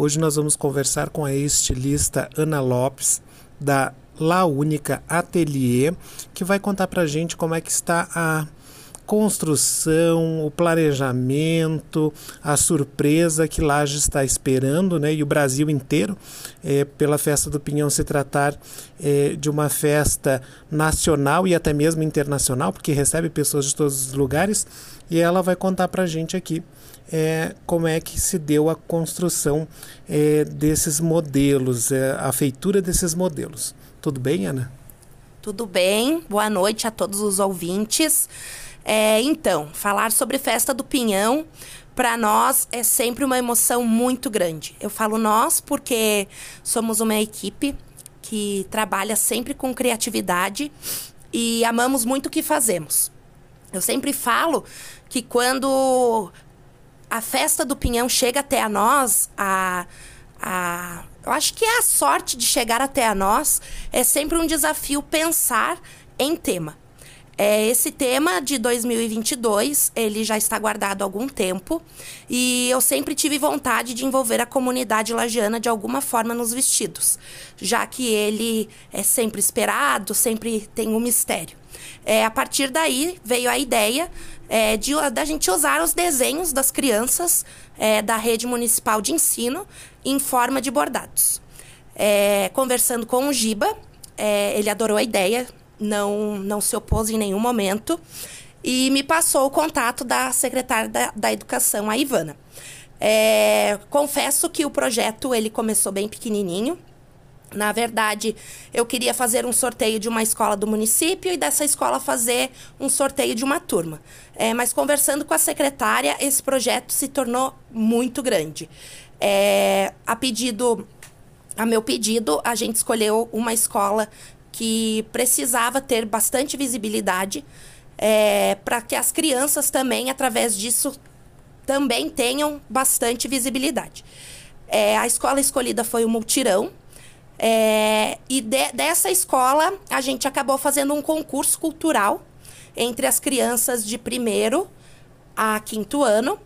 Hoje nós vamos conversar com a estilista Ana Lopes, da La Única Atelier, que vai contar para gente como é que está a construção, o planejamento, a surpresa que Laje está esperando, né? E o Brasil inteiro, é, pela festa do Pinhão se tratar é, de uma festa nacional e até mesmo internacional, porque recebe pessoas de todos os lugares. E ela vai contar para a gente aqui é, como é que se deu a construção é, desses modelos, é, a feitura desses modelos. Tudo bem, Ana? Tudo bem. Boa noite a todos os ouvintes. É, então, falar sobre Festa do Pinhão, para nós é sempre uma emoção muito grande. Eu falo nós porque somos uma equipe que trabalha sempre com criatividade e amamos muito o que fazemos. Eu sempre falo que quando a festa do Pinhão chega até a nós, a, a, eu acho que é a sorte de chegar até a nós, é sempre um desafio pensar em tema. É, esse tema de 2022, ele já está guardado há algum tempo e eu sempre tive vontade de envolver a comunidade lagiana de alguma forma nos vestidos, já que ele é sempre esperado, sempre tem um mistério. É, a partir daí veio a ideia é, de da gente usar os desenhos das crianças é, da rede municipal de ensino em forma de bordados. É, conversando com o Giba, é, ele adorou a ideia, não, não se opôs em nenhum momento e me passou o contato da secretária da, da Educação, a Ivana. É, confesso que o projeto ele começou bem pequenininho. Na verdade, eu queria fazer um sorteio de uma escola do município e dessa escola fazer um sorteio de uma turma. É, mas conversando com a secretária, esse projeto se tornou muito grande. É, a pedido, a meu pedido, a gente escolheu uma escola que precisava ter bastante visibilidade é, para que as crianças também, através disso, também tenham bastante visibilidade. É, a escola escolhida foi o Multirão. É, e de, dessa escola, a gente acabou fazendo um concurso cultural entre as crianças de primeiro a quinto ano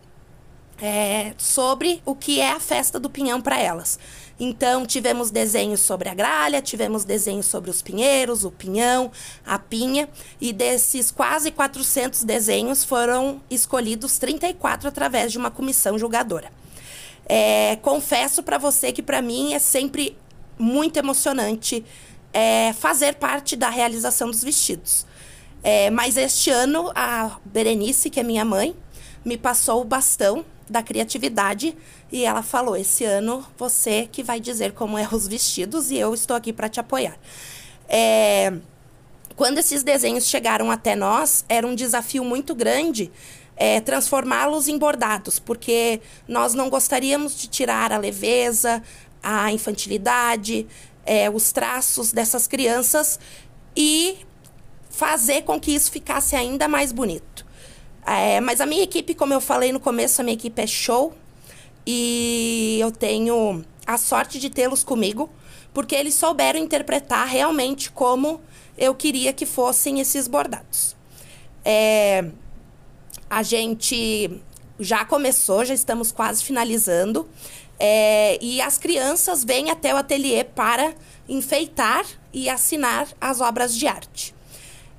é, sobre o que é a festa do pinhão para elas. Então, tivemos desenhos sobre a gralha, tivemos desenhos sobre os pinheiros, o pinhão, a pinha, e desses quase 400 desenhos foram escolhidos 34 através de uma comissão julgadora. É, confesso para você que para mim é sempre muito emocionante é, fazer parte da realização dos vestidos. É, mas este ano, a Berenice, que é minha mãe, me passou o bastão da criatividade e ela falou: esse ano você que vai dizer como é os vestidos e eu estou aqui para te apoiar. É, quando esses desenhos chegaram até nós, era um desafio muito grande é, transformá-los em bordados, porque nós não gostaríamos de tirar a leveza, a infantilidade, é, os traços dessas crianças e fazer com que isso ficasse ainda mais bonito. É, mas a minha equipe, como eu falei no começo, a minha equipe é show. E eu tenho a sorte de tê-los comigo, porque eles souberam interpretar realmente como eu queria que fossem esses bordados. É, a gente já começou, já estamos quase finalizando. É, e as crianças vêm até o ateliê para enfeitar e assinar as obras de arte.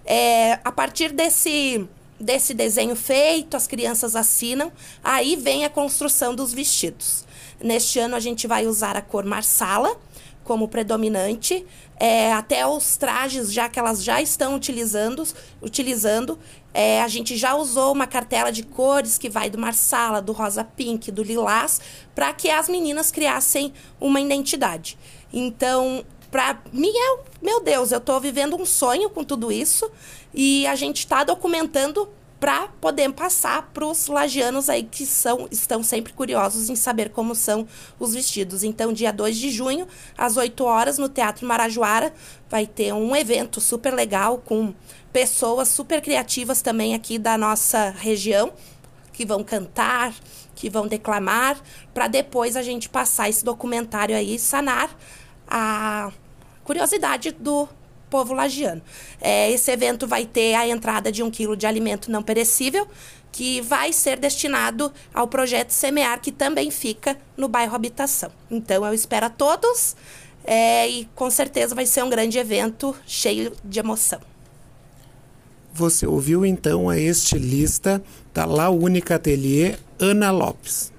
É, a partir desse desse desenho feito, as crianças assinam, aí vem a construção dos vestidos. Neste ano a gente vai usar a cor marsala como predominante, é, até os trajes já que elas já estão utilizando, utilizando é, a gente já usou uma cartela de cores que vai do marsala, do rosa pink, do lilás, para que as meninas criassem uma identidade. Então, para mim é, meu Deus, eu estou vivendo um sonho com tudo isso e a gente está documentando para poder passar para os lagianos aí que são, estão sempre curiosos em saber como são os vestidos. Então, dia 2 de junho, às 8 horas, no Teatro Marajoara, vai ter um evento super legal com pessoas super criativas também aqui da nossa região, que vão cantar, que vão declamar, para depois a gente passar esse documentário aí sanar a curiosidade do povo lagiano. É, esse evento vai ter a entrada de um quilo de alimento não perecível, que vai ser destinado ao projeto Semear, que também fica no bairro Habitação. Então, eu espero a todos é, e com certeza vai ser um grande evento cheio de emoção. Você ouviu então a estilista da La Única Atelier, Ana Lopes.